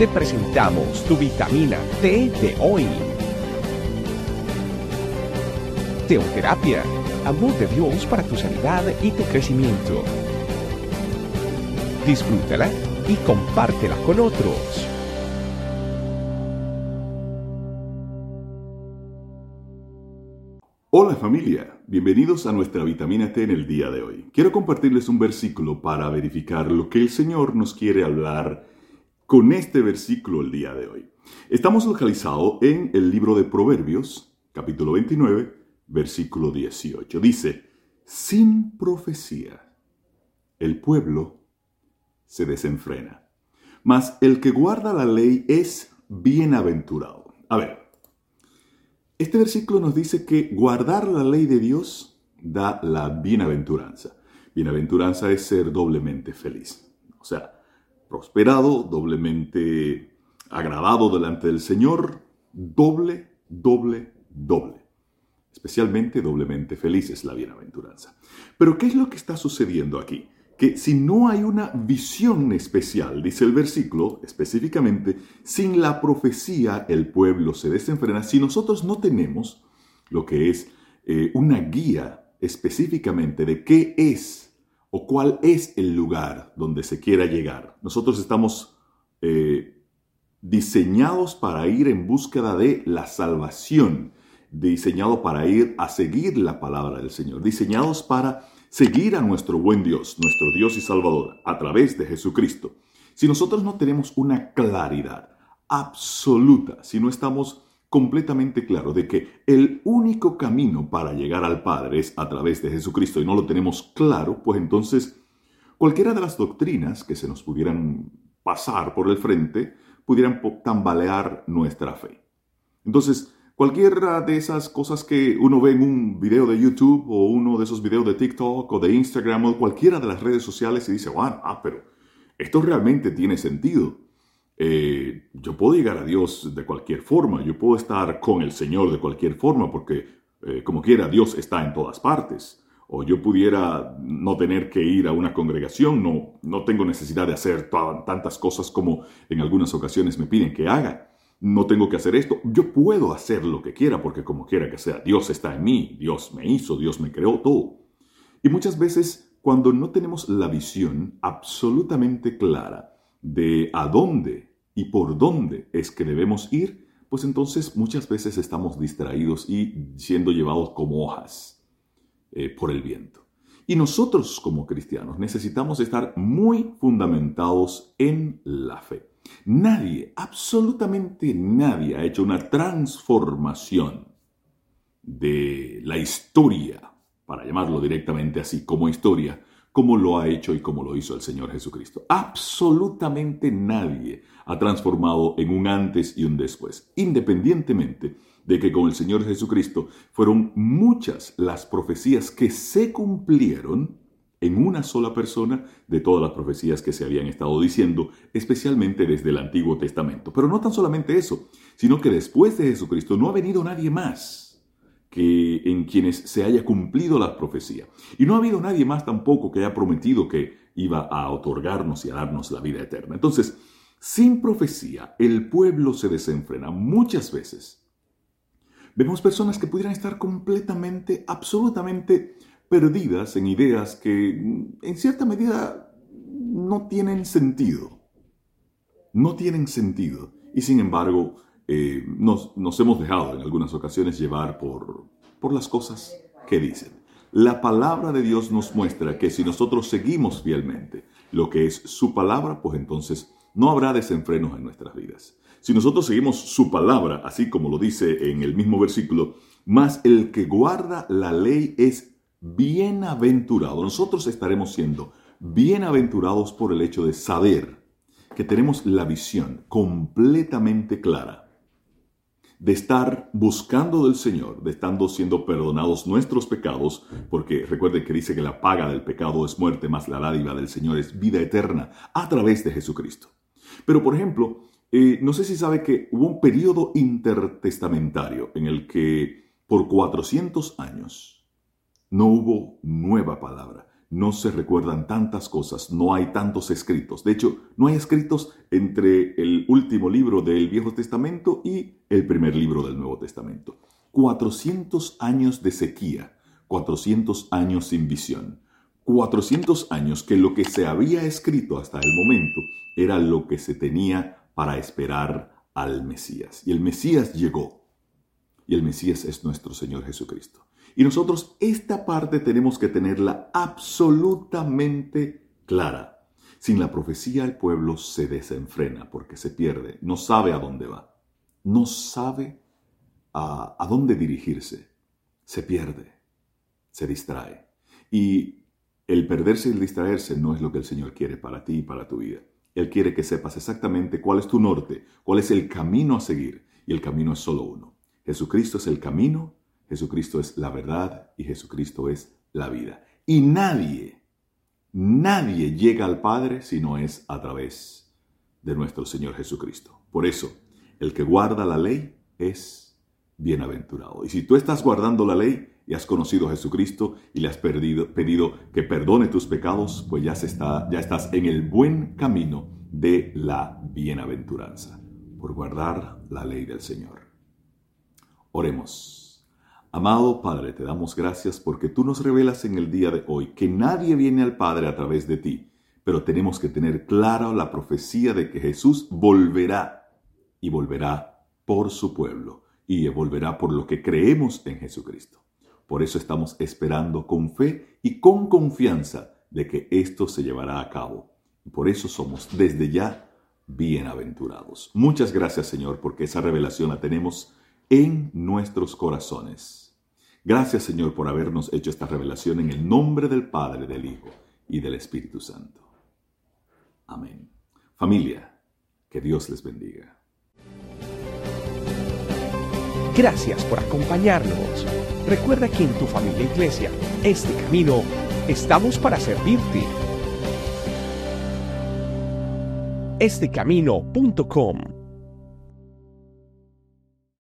te presentamos tu vitamina T de hoy. Teoterapia, amor de Dios para tu sanidad y tu crecimiento. Disfrútala y compártela con otros. Hola familia, bienvenidos a nuestra vitamina T en el día de hoy. Quiero compartirles un versículo para verificar lo que el Señor nos quiere hablar con este versículo el día de hoy. Estamos localizados en el libro de Proverbios, capítulo 29, versículo 18. Dice, sin profecía, el pueblo se desenfrena, mas el que guarda la ley es bienaventurado. A ver, este versículo nos dice que guardar la ley de Dios da la bienaventuranza. Bienaventuranza es ser doblemente feliz. O sea, prosperado, doblemente agradado delante del Señor, doble, doble, doble. Especialmente doblemente feliz es la bienaventuranza. Pero ¿qué es lo que está sucediendo aquí? que si no hay una visión especial, dice el versículo específicamente, sin la profecía el pueblo se desenfrena. Si nosotros no tenemos lo que es eh, una guía específicamente de qué es o cuál es el lugar donde se quiera llegar, nosotros estamos eh, diseñados para ir en búsqueda de la salvación, diseñados para ir a seguir la palabra del Señor, diseñados para seguir a nuestro buen Dios, nuestro Dios y Salvador, a través de Jesucristo, si nosotros no tenemos una claridad absoluta, si no estamos completamente claros de que el único camino para llegar al Padre es a través de Jesucristo y no lo tenemos claro, pues entonces cualquiera de las doctrinas que se nos pudieran pasar por el frente pudieran tambalear nuestra fe. Entonces, Cualquiera de esas cosas que uno ve en un video de YouTube o uno de esos videos de TikTok o de Instagram o cualquiera de las redes sociales y dice, bueno, ah, pero esto realmente tiene sentido. Eh, yo puedo llegar a Dios de cualquier forma, yo puedo estar con el Señor de cualquier forma, porque eh, como quiera, Dios está en todas partes. O yo pudiera no tener que ir a una congregación, no, no tengo necesidad de hacer tantas cosas como en algunas ocasiones me piden que haga no tengo que hacer esto, yo puedo hacer lo que quiera porque como quiera que sea, Dios está en mí, Dios me hizo, Dios me creó todo. Y muchas veces cuando no tenemos la visión absolutamente clara de a dónde y por dónde es que debemos ir, pues entonces muchas veces estamos distraídos y siendo llevados como hojas eh, por el viento. Y nosotros como cristianos necesitamos estar muy fundamentados en la fe. Nadie, absolutamente nadie ha hecho una transformación de la historia, para llamarlo directamente así como historia, como lo ha hecho y como lo hizo el Señor Jesucristo. Absolutamente nadie ha transformado en un antes y un después, independientemente de que con el Señor Jesucristo fueron muchas las profecías que se cumplieron en una sola persona de todas las profecías que se habían estado diciendo, especialmente desde el Antiguo Testamento. Pero no tan solamente eso, sino que después de Jesucristo no ha venido nadie más que en quienes se haya cumplido la profecía. Y no ha habido nadie más tampoco que haya prometido que iba a otorgarnos y a darnos la vida eterna. Entonces, sin profecía, el pueblo se desenfrena muchas veces. Vemos personas que pudieran estar completamente, absolutamente perdidas en ideas que en cierta medida no tienen sentido. No tienen sentido. Y sin embargo, eh, nos, hemos dejado en algunas ocasiones llevar por, por las cosas que dicen. La palabra de Dios nos muestra que si nosotros seguimos fielmente lo que es su palabra, pues entonces no habrá desenfrenos en nuestras vidas. Si nosotros seguimos su palabra, así como lo dice en el mismo versículo, más el que guarda la ley es bienaventurado. Nosotros estaremos siendo bienaventurados por el hecho de saber que tenemos la visión completamente clara de estar buscando del Señor, de estando siendo perdonados nuestros pecados, porque recuerden que dice que la paga del pecado es muerte, más la dádiva del Señor es vida eterna a través de Jesucristo. Pero, por ejemplo, eh, no sé si sabe que hubo un periodo intertestamentario en el que por 400 años no hubo nueva palabra, no se recuerdan tantas cosas, no hay tantos escritos. De hecho, no hay escritos entre el último libro del Viejo Testamento y el primer libro del Nuevo Testamento. 400 años de sequía, 400 años sin visión, 400 años que lo que se había escrito hasta el momento era lo que se tenía para esperar al Mesías. Y el Mesías llegó. Y el Mesías es nuestro Señor Jesucristo. Y nosotros esta parte tenemos que tenerla absolutamente clara. Sin la profecía el pueblo se desenfrena porque se pierde, no sabe a dónde va, no sabe a, a dónde dirigirse, se pierde, se distrae. Y el perderse y el distraerse no es lo que el Señor quiere para ti y para tu vida. Él quiere que sepas exactamente cuál es tu norte, cuál es el camino a seguir. Y el camino es solo uno. Jesucristo es el camino, Jesucristo es la verdad y Jesucristo es la vida. Y nadie, nadie llega al Padre si no es a través de nuestro Señor Jesucristo. Por eso, el que guarda la ley es bienaventurado. Y si tú estás guardando la ley y has conocido a Jesucristo y le has pedido que perdone tus pecados, pues ya, se está, ya estás en el buen camino de la bienaventuranza, por guardar la ley del Señor. Oremos. Amado Padre, te damos gracias porque tú nos revelas en el día de hoy que nadie viene al Padre a través de ti, pero tenemos que tener clara la profecía de que Jesús volverá y volverá por su pueblo y volverá por lo que creemos en Jesucristo. Por eso estamos esperando con fe y con confianza de que esto se llevará a cabo. Por eso somos desde ya bienaventurados. Muchas gracias Señor porque esa revelación la tenemos en nuestros corazones. Gracias Señor por habernos hecho esta revelación en el nombre del Padre, del Hijo y del Espíritu Santo. Amén. Familia, que Dios les bendiga. Gracias por acompañarnos. Recuerda que en tu familia iglesia, este camino, estamos para servirte. Estecamino.com